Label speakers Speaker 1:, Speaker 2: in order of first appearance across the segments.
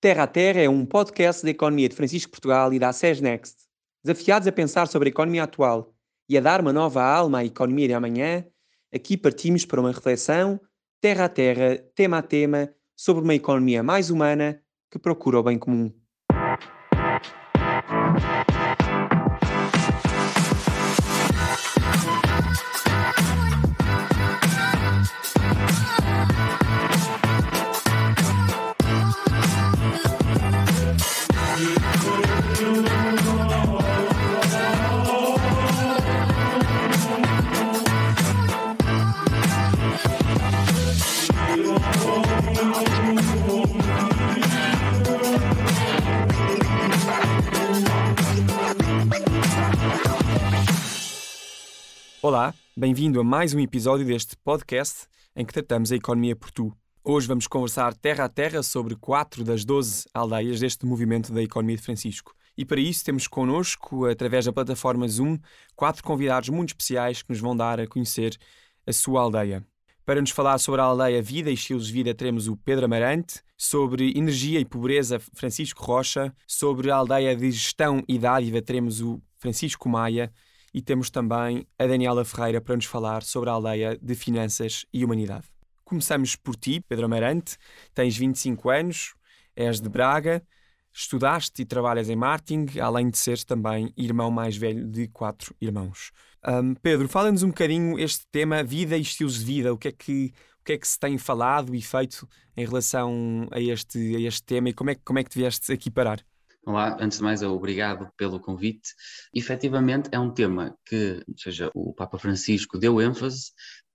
Speaker 1: Terra a Terra é um podcast da economia de Francisco Portugal e da SES Next. Desafiados a pensar sobre a economia atual e a dar uma nova alma à economia de amanhã, aqui partimos para uma reflexão, terra a terra, tema a tema, sobre uma economia mais humana que procura o bem comum. Olá, bem-vindo a mais um episódio deste podcast em que tratamos a economia por tu. Hoje vamos conversar terra a terra sobre quatro das doze aldeias deste movimento da economia de Francisco. E para isso temos connosco, através da plataforma Zoom, quatro convidados muito especiais que nos vão dar a conhecer a sua aldeia. Para nos falar sobre a aldeia Vida e Estilos de Vida, teremos o Pedro Amarante, sobre energia e pobreza, Francisco Rocha, sobre a aldeia de Gestão e Dádiva, teremos o Francisco Maia e temos também a Daniela Ferreira para nos falar sobre a aldeia de Finanças e Humanidade. Começamos por ti, Pedro Amarante, tens 25 anos, és de Braga, estudaste e trabalhas em marketing, além de seres também irmão mais velho de quatro irmãos. Um, Pedro, fala-nos um bocadinho este tema vida e estilos de vida, o que é que o que é que se tem falado e feito em relação a este, a este tema e como é, como é que te vieste aqui parar?
Speaker 2: Olá, antes de mais, obrigado pelo convite. Efetivamente, é um tema que, ou seja, o Papa Francisco deu ênfase,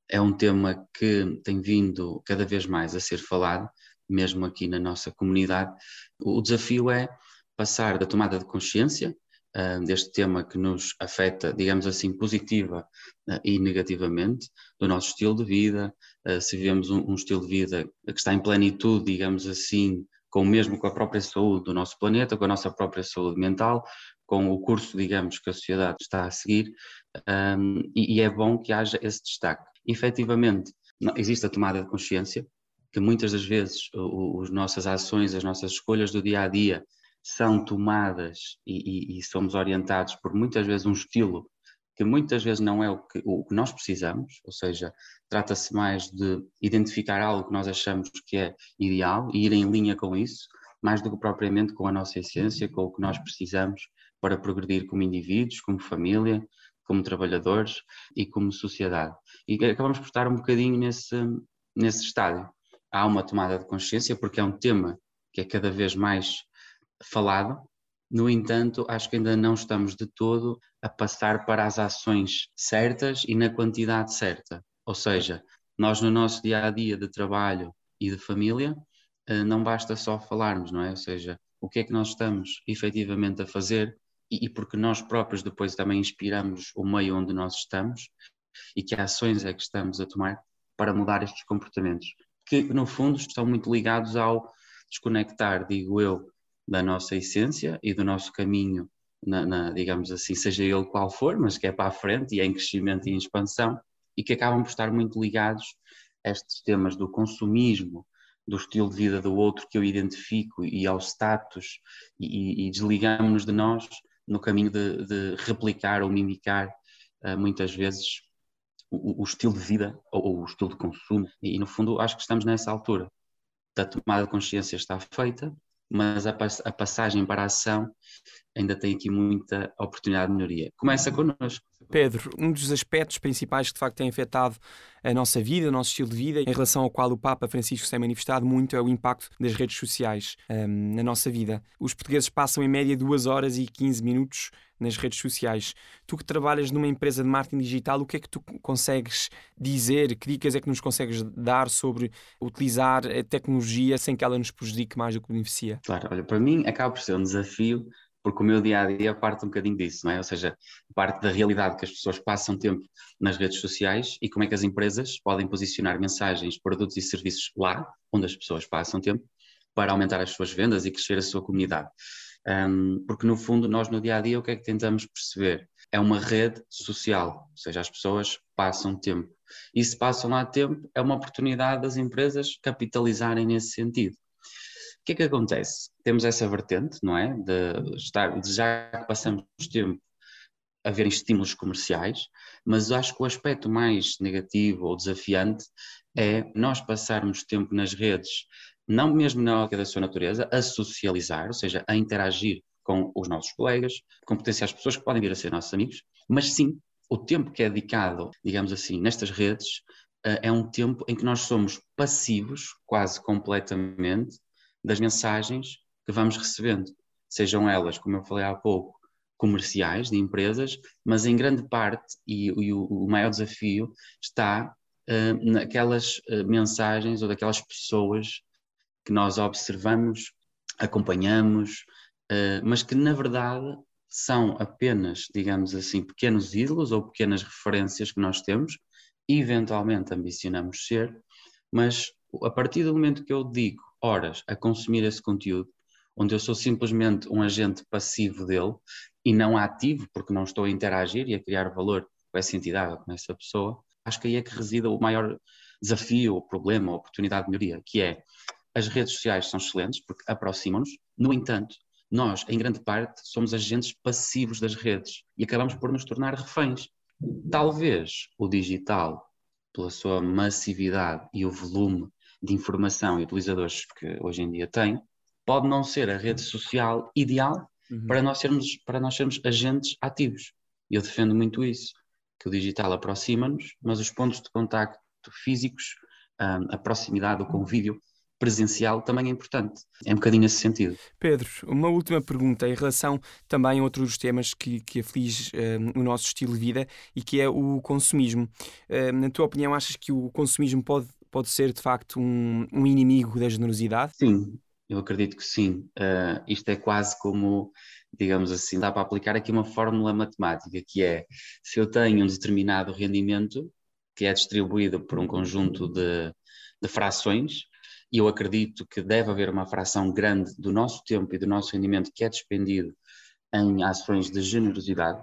Speaker 2: é um tema que tem vindo cada vez mais a ser falado, mesmo aqui na nossa comunidade. O desafio é passar da tomada de consciência uh, deste tema que nos afeta, digamos assim, positiva uh, e negativamente, do nosso estilo de vida, uh, se vivemos um, um estilo de vida que está em plenitude, digamos assim, com mesmo com a própria saúde do nosso planeta, com a nossa própria saúde mental, com o curso, digamos, que a sociedade está a seguir, um, e, e, é bom que haja esse destaque. Efetivamente, existe a tomada de consciência, que muitas das vezes as nossas ações, as nossas escolhas do dia a dia são tomadas e, e, e somos orientados por muitas vezes um estilo que muitas vezes não é o que, o que nós precisamos, ou seja, trata-se mais de identificar algo que nós achamos que é ideal e ir em linha com isso, mais do que propriamente com a nossa essência, com o que nós precisamos para progredir como indivíduos, como família, como trabalhadores e como sociedade. E acabamos por estar um bocadinho nesse, nesse estádio. Há uma tomada de consciência, porque é um tema que é cada vez mais falado, no entanto, acho que ainda não estamos de todo a passar para as ações certas e na quantidade certa. Ou seja, nós no nosso dia a dia de trabalho e de família, eh, não basta só falarmos, não é? Ou seja, o que é que nós estamos efetivamente a fazer e, porque nós próprios depois também inspiramos o meio onde nós estamos e que ações é que estamos a tomar para mudar estes comportamentos, que no fundo estão muito ligados ao desconectar, digo eu, da nossa essência e do nosso caminho, na, na, digamos assim, seja ele qual for, mas que é para a frente e é em crescimento e em expansão, e que acabam por estar muito ligados a estes temas do consumismo, do estilo de vida do outro que eu identifico e ao status, e, e desligamos-nos de nós no caminho de, de replicar ou mimicar uh, muitas vezes o, estilo de vida ou, o estilo de consumo. E, no fundo, acho que estamos nessa altura. A tomada de consciência está feita, mas a, a, passagem para a ação ainda tem aqui muita oportunidade de melhoria. Começa connosco.
Speaker 1: Pedro, um dos aspectos principais que de facto tem afetado a nossa vida, o nosso estilo de vida, em relação ao qual o Papa Francisco se tem manifestado muito, é o impacto das redes sociais um, na nossa vida. Os portugueses passam em média 2 horas e 15 minutos nas redes sociais. Tu que trabalhas numa empresa de marketing digital, o que é que tu consegues dizer? Que dicas é que nos consegues dar sobre utilizar a tecnologia sem que ela nos prejudique mais do que beneficia?
Speaker 2: Claro, olha, para mim acaba por ser um desafio porque o meu dia a dia parte um bocadinho disso, não é? Ou seja, parte da realidade que as pessoas passam tempo nas redes sociais e como é que as empresas podem posicionar mensagens, produtos e serviços lá, onde as pessoas passam tempo, para aumentar as suas vendas e crescer a sua comunidade. Um, porque no fundo, nós no dia a dia, o que é que tentamos perceber? É uma rede social, ou seja, as pessoas passam tempo. E se passam lá tempo, é uma oportunidade das empresas capitalizarem nesse sentido. Que é que acontece? Temos essa vertente, não é? De, estar, de já que passamos tempo a ver estímulos comerciais, mas acho que o aspecto mais negativo ou desafiante é nós passarmos tempo nas redes, não mesmo na ótica da sua natureza, a socializar, ou seja, a interagir com os nossos colegas, com potenciais pessoas que podem vir a ser nossos amigos, mas sim, o tempo que é dedicado, digamos assim, nestas redes, eh, é um tempo em que nós somos passivos, quase completamente, das mensagens que vamos recebendo, sejam elas, como eu falei há pouco, comerciais de empresas, mas em grande parte, e, e o, o, maior desafio está uh, naquelas uh, mensagens ou daquelas pessoas que nós observamos, acompanhamos, uh, mas que na verdade são apenas, digamos assim, pequenos ídolos ou pequenas referências que nós temos eventualmente ambicionamos ser, mas a partir do momento que eu digo horas a consumir esse conteúdo, onde eu sou simplesmente um agente passivo dele e não ativo, porque não estou a interagir e a criar valor com essa entidade, com essa pessoa, acho que aí é que reside o maior desafio, o problema, a oportunidade de melhoria, que é as redes sociais são excelentes porque aproximam-nos, no entanto, nós, em grande parte, somos agentes passivos das redes e acabamos por nos tornar reféns. Talvez o digital, pela sua massividade e o volume de informação e utilizadores que hoje em dia tem, pode não ser a rede social ideal uhum. para, nós sermos, para nós sermos agentes ativos. Eu defendo muito isso, que o digital aproxima-nos, mas os pontos de contacto físicos, um, a proximidade, o convívio presencial também é importante. É um bocadinho nesse sentido.
Speaker 1: Pedro, uma última pergunta em relação também a outros temas que, que aflige um, o nosso estilo de vida e que é o consumismo. Um, na tua opinião, achas que o consumismo pode pode ser de facto um, um inimigo da generosidade?
Speaker 2: Sim, eu acredito que sim. Uh, isto é quase como, digamos assim, dá para aplicar aqui uma fórmula matemática, que é se eu tenho um determinado rendimento que é distribuído por um conjunto de, de frações, e eu acredito que deve haver uma fração grande do nosso tempo e do nosso rendimento que é despendido em ações de generosidade,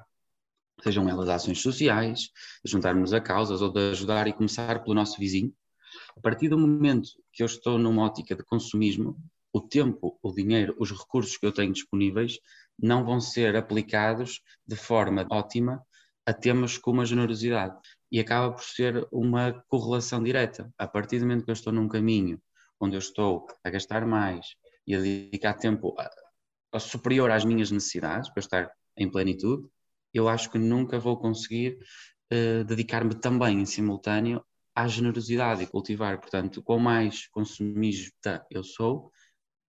Speaker 2: sejam elas ações sociais, de juntarmos a causas ou de ajudar e começar pelo nosso vizinho, a partir do momento que eu estou numa ótica de consumismo, o tempo, o dinheiro, os recursos que eu tenho disponíveis não vão ser aplicados de forma ótima a temas como a generosidade. E acaba por ser uma correlação direta. A partir do momento que eu estou num caminho onde eu estou a gastar mais e a dedicar tempo a, a superior às minhas necessidades, para estar em plenitude, eu acho que nunca vou conseguir uh, dedicar-me também em simultâneo à generosidade e cultivar. Portanto, quanto mais consumista eu sou,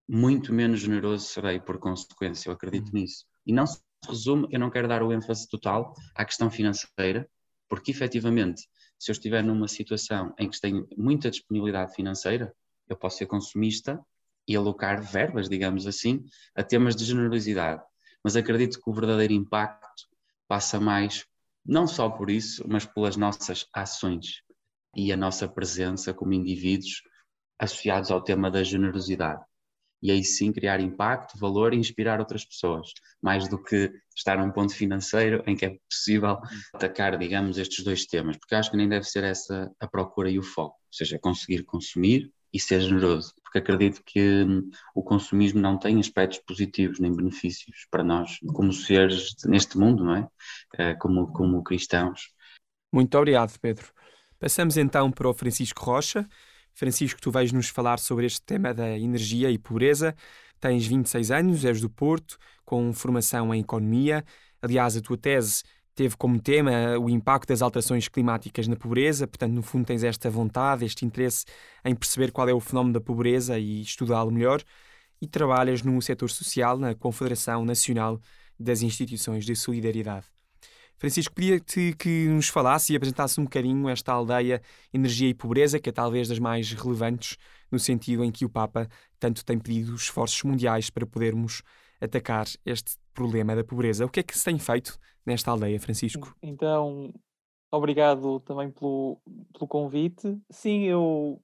Speaker 2: muito menos generoso serei por consequência. Eu acredito uhum. nisso. E não se resume, eu não quero dar o ênfase total à questão financeira, porque efetivamente, se eu estiver numa situação em que tenho muita disponibilidade financeira, eu posso ser consumista e alocar verbas, digamos assim, a temas de generosidade. Mas acredito que o verdadeiro impacto passa mais, não só por isso, mas pelas nossas ações e a nossa presença como indivíduos associados ao tema da generosidade. E aí sim criar impacto, valor e inspirar outras pessoas, mais do que estar num ponto financeiro em que é possível atacar, digamos, estes dois temas, porque acho que nem deve ser essa a procura e o foco, ou seja, conseguir consumir e ser generoso, porque acredito que hum, o consumismo não tem aspectos positivos nem benefícios para nós, como seres neste mundo, não é? Eh, como, como cristãos.
Speaker 1: Muito obrigado, Pedro. Passamos então para o Francisco Rocha. Francisco, tu vais nos falar sobre este tema da energia e pobreza. Tens 26 anos, és do Porto, com formação em economia. Aliás, a tua tese teve como tema o impacto das alterações climáticas na pobreza, portanto, no fundo, tens esta vontade, este interesse em perceber qual é o fenómeno da pobreza e estudá-lo melhor. E trabalhas no setor social na Confederação Nacional das Instituições de Solidariedade. Francisco, pedia-te que nos falasse e apresentasse um bocadinho esta aldeia Energia e Pobreza, que é talvez das mais relevantes, no sentido em que o Papa tanto tem pedido esforços mundiais para podermos atacar este problema da pobreza. O que é que se tem feito nesta aldeia, Francisco?
Speaker 3: Então, obrigado também pelo, pelo convite. Sim, eu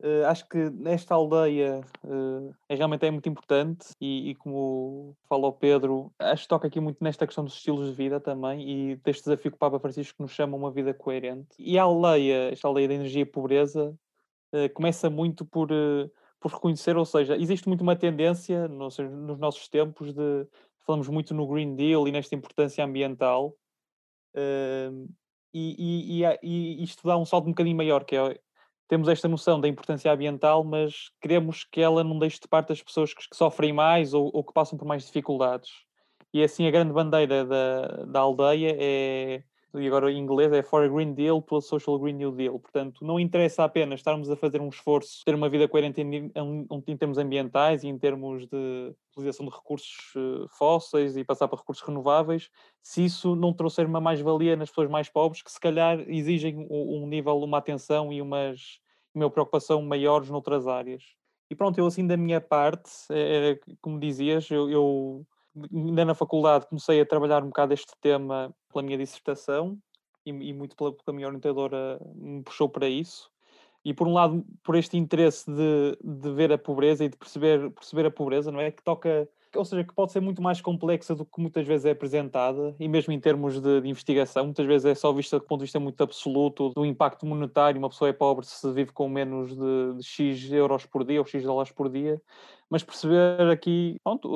Speaker 3: Uh, acho que nesta aldeia uh, é realmente é muito importante e, e, como fala o Pedro, acho que toca aqui muito nesta questão dos estilos de vida também e deste desafio que o Papa Francisco nos chama uma vida coerente. E a aldeia, esta aldeia da energia e pobreza, uh, começa muito por, por reconhecer, ou seja, existe muito uma tendência nos, nos nossos tempos de falamos muito no Green Deal e nesta importância ambiental, e, e, e, e, isto dá um salto um bocadinho maior, que é temos esta noção da importância ambiental, mas queremos que ela não deixe de parte as pessoas que, que sofrem mais ou, ou, que passam por mais dificuldades. E assim a grande bandeira da, da aldeia é e agora em inglês é For a Green Deal to a Social Green New Deal. Portanto, não interessa apenas estarmos a fazer um esforço, ter uma vida coerente em, em, em termos ambientais e em termos de utilização de recursos uh, fósseis e passar para recursos renováveis, se isso não trouxer uma mais-valia nas pessoas mais pobres, que se calhar exigem um, um nível, uma atenção e umas, uma preocupação maiores noutras áreas. E pronto, eu assim da minha parte, é, como dizias, eu, eu ainda na faculdade comecei a trabalhar um bocado este tema pela minha dissertação e, e muito pela, pela minha orientadora me puxou para isso. E por um lado, por este interesse de, de ver a pobreza e de perceber, perceber a pobreza, não é? Que toca ou seja, que pode ser muito mais complexa do que muitas vezes é apresentada, e mesmo em termos de, de, investigação, muitas vezes é só vista do ponto de vista muito absoluto do impacto monetário. Uma pessoa é pobre se vive com menos de, de X euros por dia ou X dólares por dia, mas perceber aqui, pronto,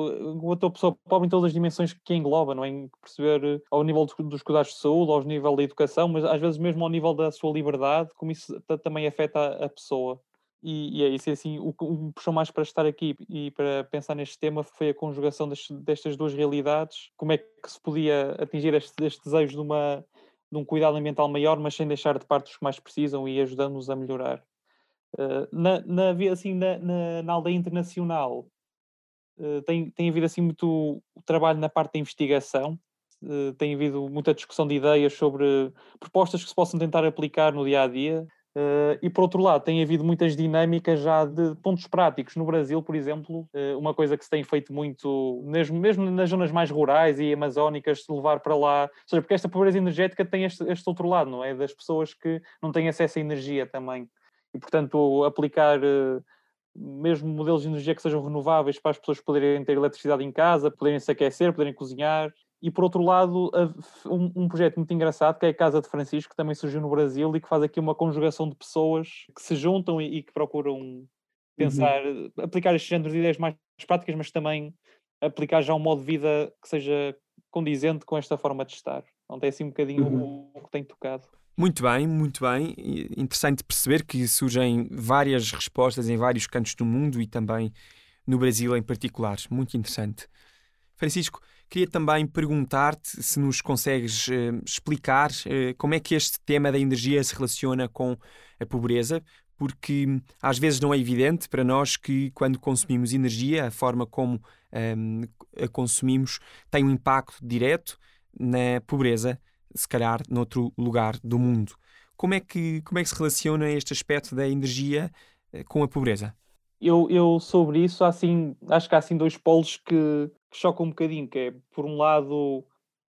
Speaker 3: outra pessoa pobre em todas as dimensões que engloba, não é? Perceber ao nível dos cuidados de saúde, ao nível da educação, mas às vezes mesmo ao nível da sua liberdade, como isso também afeta a, a pessoa. E, e, é isso, assim, o que me puxou mais para estar aqui e para pensar neste tema foi a conjugação destas duas realidades, como é que se podia atingir este, este desejo de, uma, de um cuidado ambiental maior, mas sem deixar de parte os que mais precisam e ajudando-nos a melhorar. Uh, na, na, assim, na, na, na aldeia internacional uh, tem, tem havido assim muito trabalho na parte da investigação, uh, tem havido muita discussão de ideias sobre propostas que se possam tentar aplicar no dia a dia. E por outro lado, tem havido muitas dinâmicas já de pontos práticos. No Brasil, por exemplo, uma coisa que se tem feito muito, mesmo, mesmo nas zonas mais rurais e amazónicas, levar para lá, ou seja, porque esta pobreza energética tem este, este outro lado, não é? Das pessoas que não têm acesso à energia também. E, portanto, aplicar. Uh, mesmo modelos de energia que sejam renováveis para as pessoas poderem ter eletricidade em casa, poderem se aquecer, poderem cozinhar, e por outro lado, um, um, projeto muito engraçado que é a Casa de Francisco, que também surgiu no Brasil e que faz aqui uma conjugação de pessoas que se juntam e, e que procuram uhum. pensar, uhum. aplicar estes géneros de ideias mais práticas, mas também aplicar já um modo de vida que seja condizente com esta forma de estar. Então tem assim um bocadinho uhum. o, o que tem tocado.
Speaker 1: Muito bem, muito bem. Interessante perceber que surgem várias respostas em vários cantos do mundo e também no Brasil em particular. Muito interessante. Francisco, Queria também perguntar-te se nos consegues uh, explicar uh, como é que este tema da energia se relaciona com a pobreza, porque hum, às vezes não é evidente para nós que quando consumimos energia, a forma como um, a consumimos tem um impacto direto na pobreza, se calhar noutro lugar do mundo. Como é que, como é que se relaciona este aspecto da energia uh, com a pobreza?
Speaker 3: Eu, eu sobre isso, assim, acho que há assim dois polos que, que chocam um bocadinho, que é, por um lado,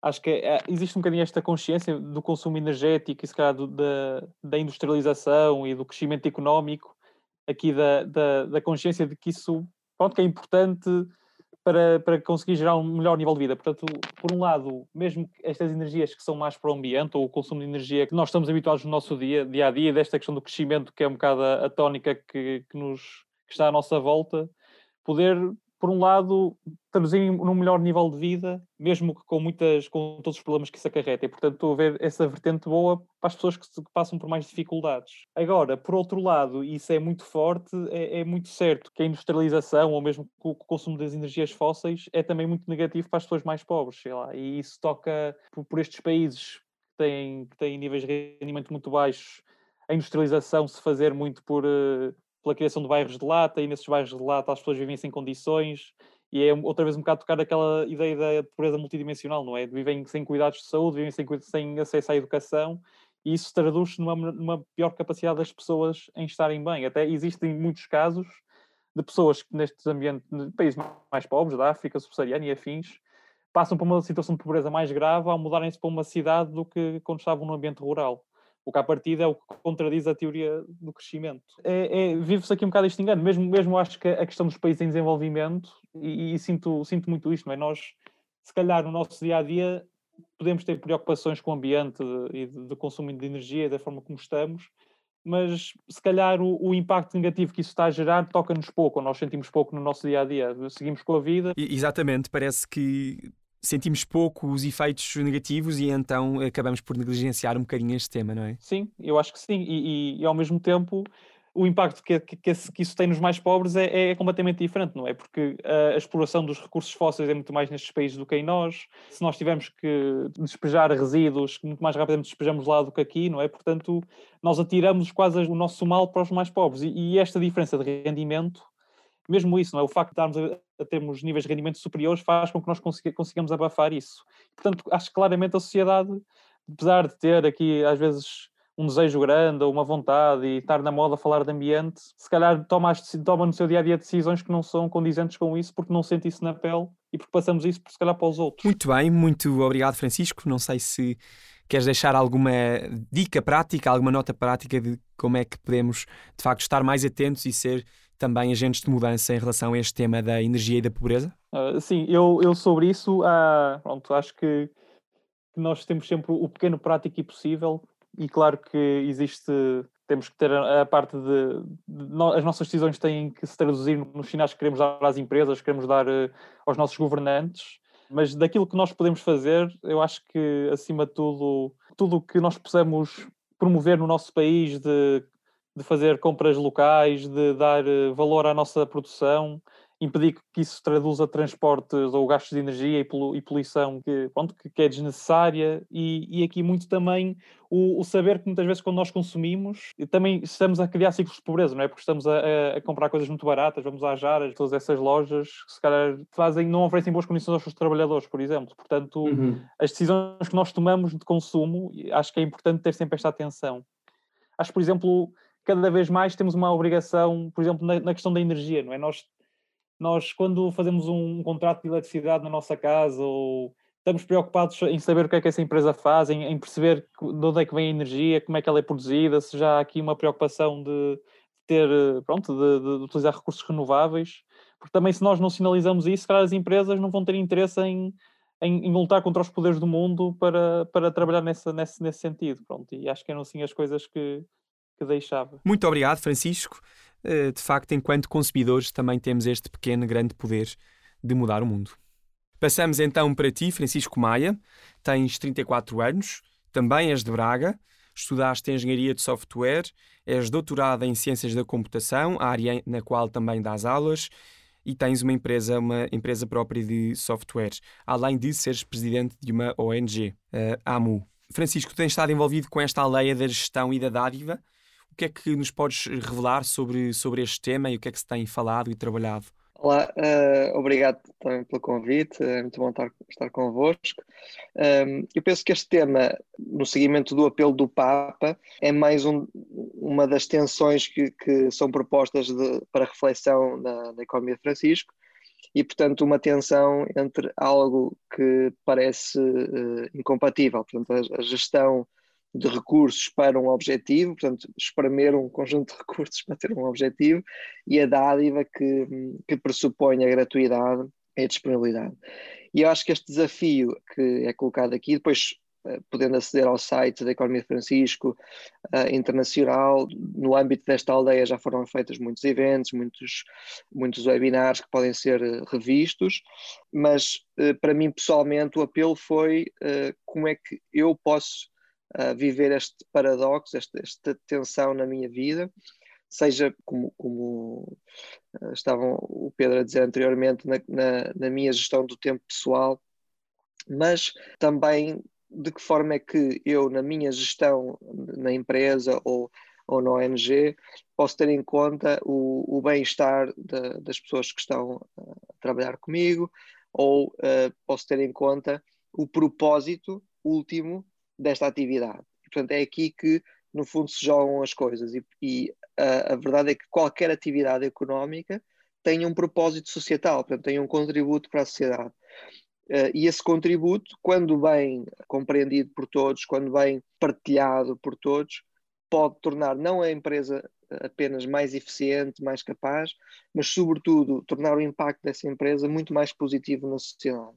Speaker 3: acho que é, existe um bocadinho esta consciência do consumo energético e se calhar do, da, da industrialização e do crescimento económico, aqui da, da, da, consciência de que isso pronto, que é importante para, para conseguir gerar um melhor nível de vida. Portanto, por um lado, mesmo estas energias que são mais para o ambiente, ou o consumo de energia que nós estamos habituados no nosso dia, dia a dia, desta questão do crescimento, que é um bocado a, tónica que, que nos que está à nossa volta, poder, por um lado, traduzir num melhor nível de vida, mesmo que com muitas, com todos os problemas que isso acarreta. E, portanto, estou a ver essa vertente boa para as pessoas que, que passam por mais dificuldades. Agora, por outro lado, e isso é muito forte, é, é, muito certo que a industrialização, ou mesmo o consumo das energias fósseis, é também muito negativo para as pessoas mais pobres, sei lá. E isso toca por, por estes países que têm, que têm níveis de rendimento muito baixos, a industrialização se fazer muito por uh, pela criação de bairros de lata, e nesses bairros de lata as pessoas vivem sem condições, e é outra vez um bocado tocar aquela ideia da pobreza multidimensional, não é? Vivem sem cuidados de saúde, vivem sem, sem acesso à educação, e isso traduz-se numa, numa pior capacidade das pessoas em estarem bem. Até existem muitos casos de pessoas que nestes ambientes, países mais pobres, da África subsaariana e afins, passam por uma situação de pobreza mais grave ao mudarem-se para uma cidade do que quando estavam no ambiente rural. O que à partida é o que contradiz a teoria do crescimento. É, é, Vive-se aqui um bocado este engano, mesmo, mesmo acho que a questão dos países em desenvolvimento, e, e, sinto, sinto muito isto, não é? Nós, se calhar, no nosso dia a dia, podemos ter preocupações com o ambiente e de consumo de energia, da forma como estamos, mas se calhar o, o, impacto negativo que isso está a gerar toca-nos pouco, ou nós sentimos pouco no nosso dia a dia. Seguimos com a vida.
Speaker 1: Exatamente, parece que sentimos pouco os efeitos negativos e então acabamos por negligenciar um bocadinho este tema, não é?
Speaker 3: Sim, eu acho que sim, e, e, e ao mesmo tempo o impacto que, que, que, isso tem nos mais pobres é, é completamente diferente, não é? Porque a, exploração dos recursos fósseis é muito mais nestes países do que em nós. Se nós tivermos que despejar resíduos, muito mais rapidamente despejamos lá do que aqui, não é? Portanto, nós atiramos quase o nosso mal para os mais pobres. E, e esta diferença de rendimento, mesmo isso, não é? O facto de a, a termos níveis de rendimento superiores faz com que nós consiga, consigamos abafar isso. Portanto, acho que claramente a sociedade, apesar de ter aqui, às vezes um desejo grande ou uma vontade e estar na moda falar de ambiente, se calhar toma, toma no seu dia a dia decisões que não são condizentes com isso porque não sente isso na pele e porque passamos isso, se calhar, para os outros.
Speaker 1: Muito bem, muito obrigado, Francisco. Não sei se queres deixar alguma dica prática, alguma nota prática de como é que podemos, de facto, estar mais atentos e ser também agentes de mudança em relação a este tema da energia e da pobreza?
Speaker 3: Uh, sim, eu, eu sobre isso, uh, pronto, acho que, que nós temos sempre o pequeno prático e possível e claro que existe, temos que ter a, a parte de, de as nossas decisões têm que se traduzir nos sinais que queremos dar às empresas, que queremos dar uh, aos nossos governantes, mas daquilo que nós podemos fazer, eu acho que acima de tudo, tudo o que nós possamos promover no nosso país de, de fazer compras locais, de dar uh, valor à nossa produção, impedir que isso traduza transportes ou gastos de energia e, polu poluição que, pronto, que, que, é desnecessária e, e aqui muito também o, o, saber que muitas vezes quando nós consumimos também estamos a criar ciclos de pobreza, não é? Porque estamos a, a comprar coisas muito baratas, vamos às jaras, todas essas lojas que se calhar fazem, não oferecem boas condições aos seus trabalhadores, por exemplo. Portanto, uhum. as decisões que nós tomamos de consumo, acho que é importante ter sempre esta atenção. Acho, por exemplo, cada vez mais temos uma obrigação, por exemplo, na, na questão da energia, não é? Nós nós, quando fazemos um contrato de eletricidade na nossa casa ou estamos preocupados em saber o que é que essa empresa faz, em, em, perceber de onde é que vem a energia, como é que ela é produzida, se já há aqui uma preocupação de ter, pronto, de, de, utilizar recursos renováveis, porque também se nós não sinalizamos isso, claro, as empresas não vão ter interesse em, em, em, lutar contra os poderes do mundo para, para trabalhar nessa, nesse, nesse sentido, pronto, e acho que eram assim as coisas que, que deixava.
Speaker 1: Muito obrigado, Francisco. Eh, de facto, enquanto consumidores, também temos este pequeno, grande poder de mudar o mundo. Passamos então para ti, Francisco Maia. Tens 34 anos, também és de Braga, estudaste Engenharia de Software, és doutorada em Ciências da Computação, área na qual também dás aulas, e tens uma empresa, uma empresa própria de software, além de seres presidente de uma ONG, a AMU. Francisco, tens estado envolvido com esta aldeia da gestão e da dádiva, o que é que nos podes revelar sobre, sobre este tema e o que é que se tem falado e trabalhado?
Speaker 4: Olá, uh, obrigado também pelo convite, é muito bom estar, estar convosco. Um, ehm, eu penso que este tema, no seguimento do apelo do Papa, é mais um, uma das tensões que, que são propostas de, para reflexão na, na economia de Francisco e, portanto, uma tensão entre algo que parece uh, incompatível, portanto, a, a gestão de recursos para um objetivo, portanto, espremer um conjunto de recursos para ter um objetivo, e a dádiva que, que pressupõe a gratuidade e a disponibilidade. E eu acho que este desafio que é colocado aqui, depois eh, podendo aceder ao site da Economia de Francisco uh, Internacional, no âmbito desta aldeia já foram feitos muitos eventos, muitos, muitos webinars que podem ser uh, revistos, mas uh, para mim pessoalmente o apelo foi como é que eu posso a viver este paradoxo, esta, esta tensão na minha vida, seja como, como uh, estavam o Pedro a dizer anteriormente, na, na, na, minha gestão do tempo pessoal, mas também de que forma é que eu, na minha gestão na empresa ou, ou na ONG, posso ter em conta o, o bem-estar das pessoas que estão a trabalhar comigo, ou uh, posso ter em conta o propósito último desta atividade. portanto, é aqui que, no fundo, se jogam as coisas. E, e a, a, verdade é que qualquer atividade económica tem um propósito societal, portanto, tem um contributo para a sociedade. Uh, e esse contributo, quando bem compreendido por todos, quando bem partilhado por todos, pode tornar não a empresa apenas mais eficiente, mais capaz, mas, sobretudo, tornar o impacto dessa empresa muito mais positivo na sociedade.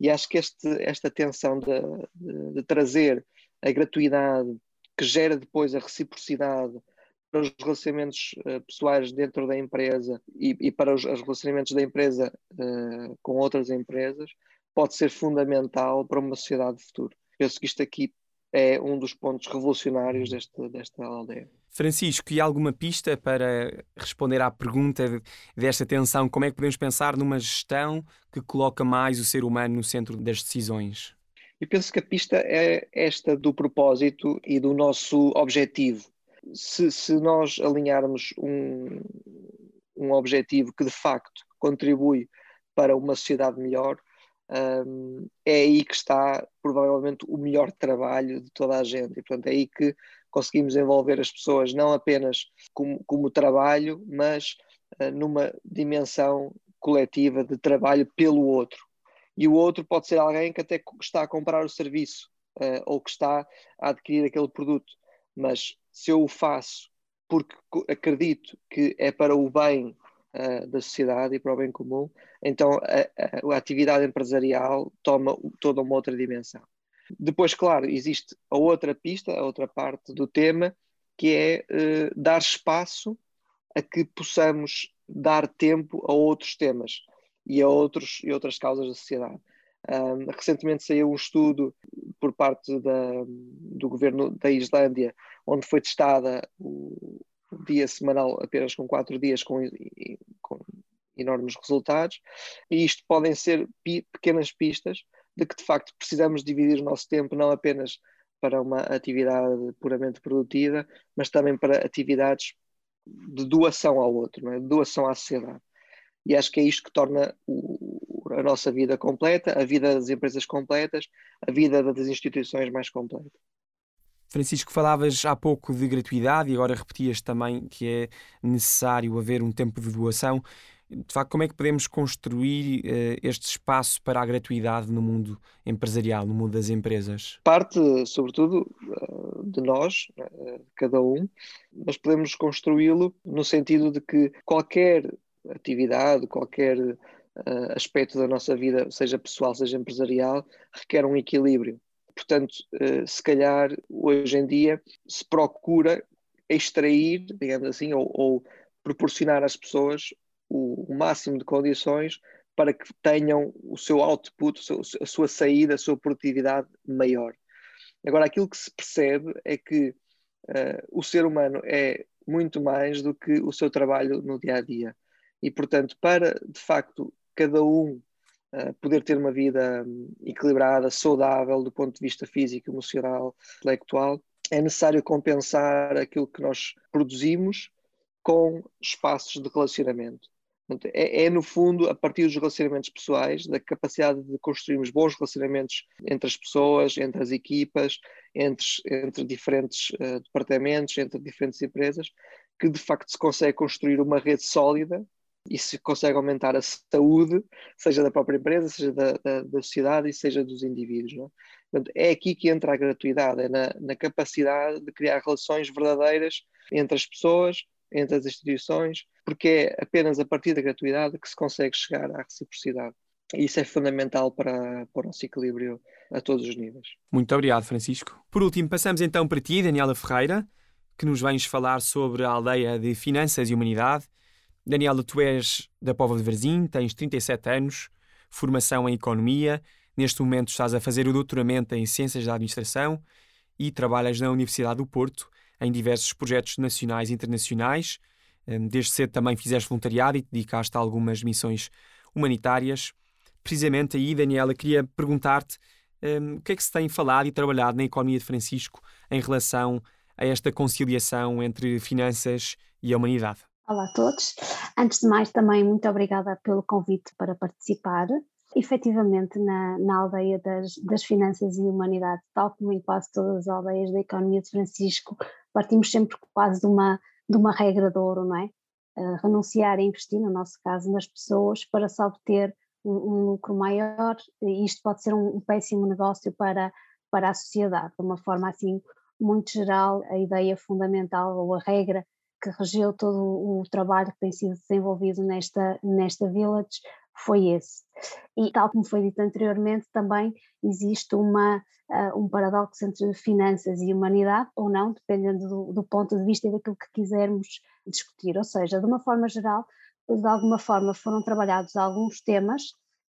Speaker 4: E acho que este, esta tensão de, de, de trazer a gratuidade que gera depois a reciprocidade os relacionamentos uh, pessoais dentro da empresa e, e para os, os, relacionamentos da empresa uh, com outras empresas pode ser fundamental para uma sociedade de futuro. Penso que isto aqui é um dos pontos revolucionários desta, desta aldeia.
Speaker 1: Francisco, e alguma pista para responder à pergunta desta tensão? Como é que podemos pensar numa gestão que coloca mais o ser humano no centro das decisões?
Speaker 4: Eu penso que a pista é esta do propósito e do nosso objetivo. Se, se nós alinharmos um, um objetivo que de facto contribui para uma sociedade melhor, um, é aí que está provavelmente o melhor trabalho de toda a gente. E, portanto, é aí que conseguimos envolver as pessoas não apenas como, como trabalho, mas uh, numa dimensão coletiva de trabalho pelo outro. E o outro pode ser alguém que até está a comprar o serviço uh, ou que está a adquirir aquele produto. Mas se eu o faço porque acredito que é para o bem uh, da sociedade e para o bem comum, então a, a, a atividade empresarial toma toda uma outra dimensão. Depois, claro, existe a outra pista, a outra parte do tema, que é uh, dar espaço a que possamos dar tempo a outros temas e a outros, e outras causas da sociedade. Um, recentemente saiu um estudo por parte da, do governo da Islândia, onde foi testada o, o dia semanal apenas com quatro dias, com, com enormes resultados, e isto podem ser pi, pequenas pistas de que de facto precisamos dividir o nosso tempo não apenas para uma atividade puramente produtiva, mas também para atividades de doação ao outro, é? de doação à sociedade. E acho que é isto que torna o, a nossa vida completa, a vida das empresas completas, a vida das instituições mais completa.
Speaker 1: Francisco, falavas há pouco de gratuidade e agora repetias também que é necessário haver um tempo de doação de facto, como é que podemos construir uh, este espaço para a gratuidade no mundo empresarial, no mundo das empresas?
Speaker 4: Parte, sobretudo, uh, de nós, uh, cada um, mas podemos construí-lo no sentido de que qualquer atividade, qualquer aspecto da nossa vida, seja pessoal, seja empresarial, requer um equilíbrio. Portanto, se calhar hoje em dia se procura extrair, digamos assim, ou, ou proporcionar às pessoas o, o máximo de condições para que tenham o seu output, a sua saída, a sua produtividade maior. Agora, aquilo que se percebe é que uh, o ser humano é muito mais do que o seu trabalho no dia a dia. E, portanto, para de facto cada um uh, poder ter uma vida um, equilibrada, saudável do ponto de vista físico, emocional, intelectual, é necessário compensar aquilo que nós produzimos com espaços de relacionamento. É, é, no fundo, a partir dos relacionamentos pessoais, da capacidade de construirmos bons relacionamentos entre as pessoas, entre as equipas, entre, entre diferentes uh, departamentos, entre diferentes empresas, que de facto se consegue construir uma rede sólida e se consegue aumentar a saúde, seja da própria empresa, seja da, da, da sociedade e seja dos indivíduos. Não é? Portanto, é aqui que entra a gratuidade, é na, na capacidade de criar relações verdadeiras entre as pessoas, entre as instituições, porque é apenas a partir da gratuidade que se consegue chegar à reciprocidade. E isso é fundamental para, o nosso equilíbrio a todos os níveis.
Speaker 1: Muito obrigado, Francisco. Por último, passamos então para ti, Daniela Ferreira, que nos vens falar sobre a aldeia de Finanças e Humanidade. Daniela, tu és da Pova de Varzim, tens 37 anos, formação em Economia, neste momento estás a fazer o doutoramento em Ciências da Administração e trabalhas na Universidade do Porto em diversos projetos nacionais e internacionais. Hum, desde cedo também fizeste voluntariado e te dedicaste a algumas missões humanitárias. Precisamente aí, Daniela, queria perguntar-te um, o que é que se tem falado e trabalhado na economia de Francisco em relação a esta conciliação entre finanças e a humanidade.
Speaker 5: Olá a todos. Antes de mais, também muito obrigada pelo convite para participar. Efetivamente, na, na aldeia das, das finanças e humanidade, tal como em quase todas as aldeias da economia de Francisco, partimos sempre quase de uma, de uma regra de ouro, não é? Uh, renunciar a investir, no nosso caso, nas pessoas para se obter um, um lucro maior, e isto pode ser um, um, péssimo negócio para, para a sociedade. De uma forma assim muito geral, a ideia fundamental ou a regra que regeu todo o trabalho que tem sido desenvolvido nesta, nesta village foi esse. E, tal como foi dito anteriormente, também existe uma, uh, um paradoxo entre finanças e humanidade, ou não, dependendo do, do ponto de vista e daquilo que quisermos discutir. Ou seja, de uma forma geral, de alguma forma foram trabalhados alguns temas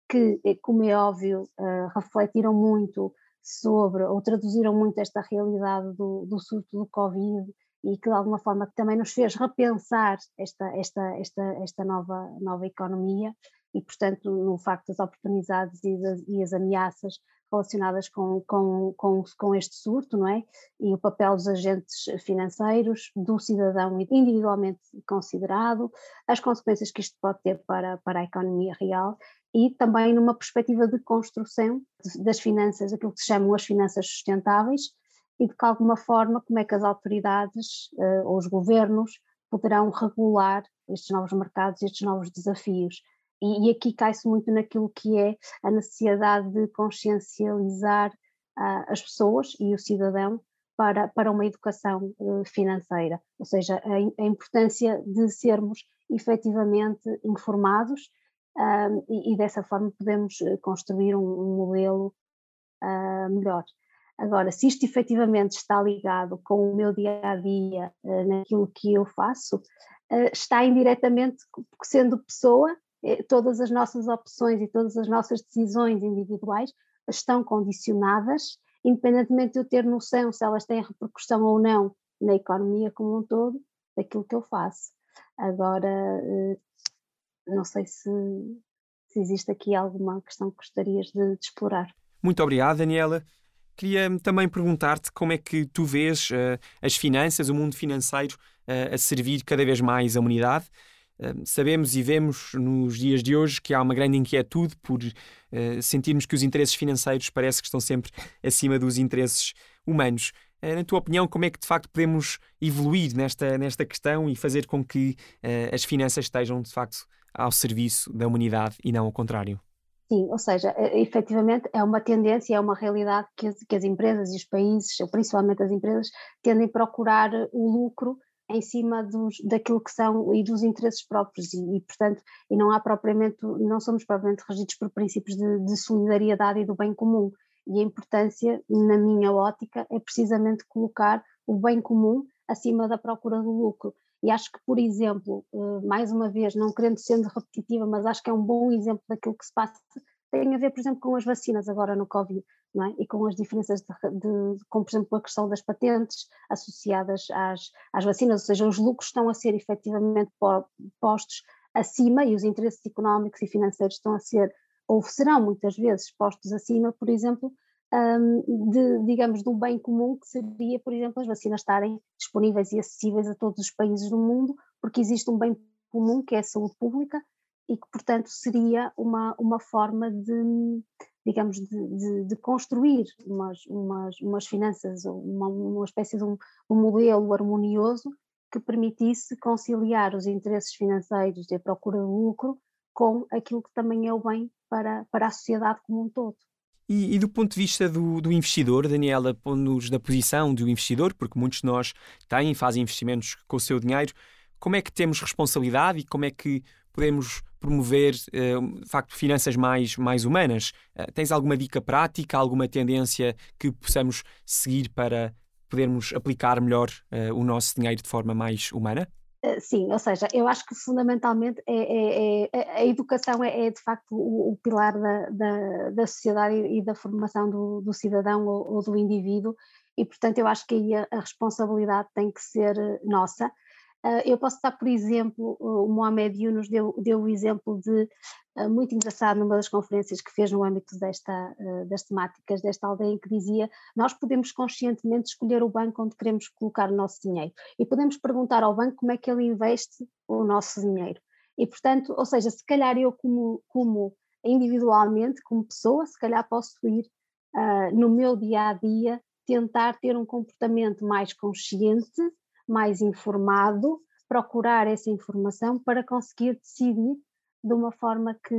Speaker 5: que, eh, como é óbvio, uh, refletiram muito sobre, ou traduziram muito esta realidade do, do surto do Covid e que de alguma forma também nos fez repensar esta, esta, esta, esta nova, nova economia e, portanto, no facto das oportunidades e, das, e as ameaças relacionadas com, com, com, com, este surto, não é? E o papel dos agentes financeiros, do cidadão individualmente considerado, as consequências que isto pode ter para, para a economia real e também numa perspectiva de construção das finanças, aquilo que se chamam as finanças sustentáveis, e de que alguma forma como é que as autoridades uh, ou os governos poderão regular estes novos mercados, estes novos desafios. E, e aqui cai-se muito naquilo que é a necessidade de consciencializar uh, as pessoas e o cidadão para, para uma educação uh, financeira, ou seja, a, a, importância de sermos efetivamente informados um, e, e, dessa forma podemos construir um, um modelo melhor. Agora, se isto efetivamente está ligado com o meu dia a dia, naquilo que eu faço, está indiretamente, sendo pessoa, todas as nossas opções e todas as nossas decisões individuais estão condicionadas, independentemente de eu ter noção se elas têm repercussão ou não na economia como um todo, daquilo que eu faço. Agora, não sei se, se existe aqui alguma questão que gostarias de, de explorar.
Speaker 1: Muito obrigado, Daniela. Queria também perguntar-te como é que tu vês uh, as finanças, o mundo financeiro, uh, a servir cada vez mais a humanidade. Uh, sabemos e vemos nos dias de hoje que há uma grande inquietude por sentirmos que os interesses financeiros parece que estão sempre acima dos interesses humanos. na tua opinião, como é que de facto podemos evoluir nesta, nesta questão e fazer com que as finanças estejam de facto ao serviço da humanidade e não ao contrário.
Speaker 5: Sim, ou seja, efetivamente é uma tendência, é uma realidade que as, que as empresas e os países, principalmente as empresas, tendem a procurar o lucro em cima dos, daquilo que são e dos interesses próprios. E, e, portanto e não há propriamente não somos propriamente regidos por princípios de, de, solidariedade e do bem comum. E a importância na minha ótica é precisamente colocar o bem comum acima da procura do lucro. E acho que, por exemplo, eh, mais uma vez, não querendo sendo repetitiva, mas acho que é um bom exemplo daquilo que se passa, tem a ver, por exemplo, com as vacinas agora no Covid, não é? E com as diferenças, de, de, com, por exemplo, a questão das patentes associadas às, às vacinas, ou seja, os lucros estão a ser efetivamente postos acima e os interesses económicos e financeiros estão a ser, ou serão muitas vezes postos acima, por exemplo, um, de, digamos, do bem comum que seria, por exemplo, as vacinas estarem disponíveis e acessíveis a todos os países do mundo, porque existe um bem comum que é a saúde pública e que, portanto, seria uma, uma forma de, digamos, de, de, de construir umas, umas, umas finanças, uma, uma espécie de um, um modelo harmonioso que permitisse conciliar os interesses financeiros e a procura de lucro com aquilo que também é o bem para, para a sociedade como um todo.
Speaker 1: E, e, do ponto de vista do, do investidor, Daniela, pondo-nos na posição do investidor, porque muitos de nós têm fazem investimentos com o seu dinheiro, como é que temos responsabilidade e como é que podemos promover, uh, de facto, finanças mais, mais humanas? Uh, tens alguma dica prática, alguma tendência que possamos seguir para podermos aplicar melhor uh, o nosso dinheiro de forma mais humana?
Speaker 5: Eh, sim, ou seja, eu acho que fundamentalmente é, é, é a educação é, é de facto o, o pilar da, da, da, sociedade e da formação do, do cidadão ou, ou, do indivíduo, e portanto eu acho que aí a, a responsabilidade tem que ser eh, nossa. Uh, eu posso dar, por exemplo, o Mohamed Yunus deu, deu o exemplo de ah, muito engraçado numa das conferências que fez no âmbito desta, ah, das temáticas desta aldeia, em que dizia: Nós podemos conscientemente escolher o banco onde queremos colocar o nosso dinheiro e podemos perguntar ao banco como é que ele investe o nosso dinheiro. E, portanto, ou seja, se calhar eu, como, como individualmente, como pessoa, se calhar posso ir uh, no meu dia a dia tentar ter um comportamento mais consciente, mais informado, procurar essa informação para conseguir decidir de uma forma que,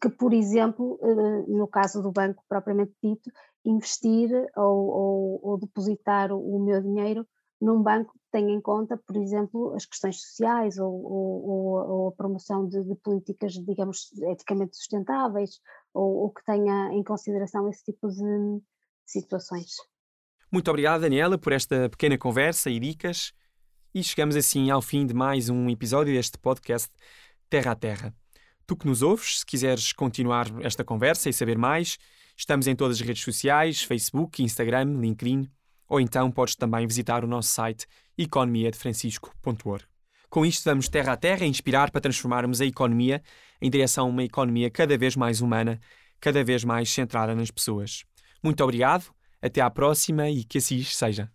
Speaker 5: que por exemplo, eh, no caso do banco propriamente dito, investir ou, ou, ou depositar o meu dinheiro num banco que tenha em conta, por exemplo, as questões sociais ou, ou, ou a promoção de, de, políticas, digamos, eticamente sustentáveis, ou, ou, que tenha em consideração esse tipo de situações.
Speaker 1: Muito obrigado, Daniela, por esta pequena conversa e dicas. E chegamos assim ao fim de mais um episódio deste podcast Terra a Terra. Tu que nos ouves, se quiseres continuar esta conversa e saber mais, estamos em todas as redes sociais, Facebook, Instagram, LinkedIn, ou então podes também visitar o nosso site economiadefrancisco.org. Com isto damos terra a terra a inspirar para transformarmos a economia em direção a uma economia cada vez mais humana, cada vez mais centrada nas pessoas. Muito obrigado, até à próxima e que assim seja.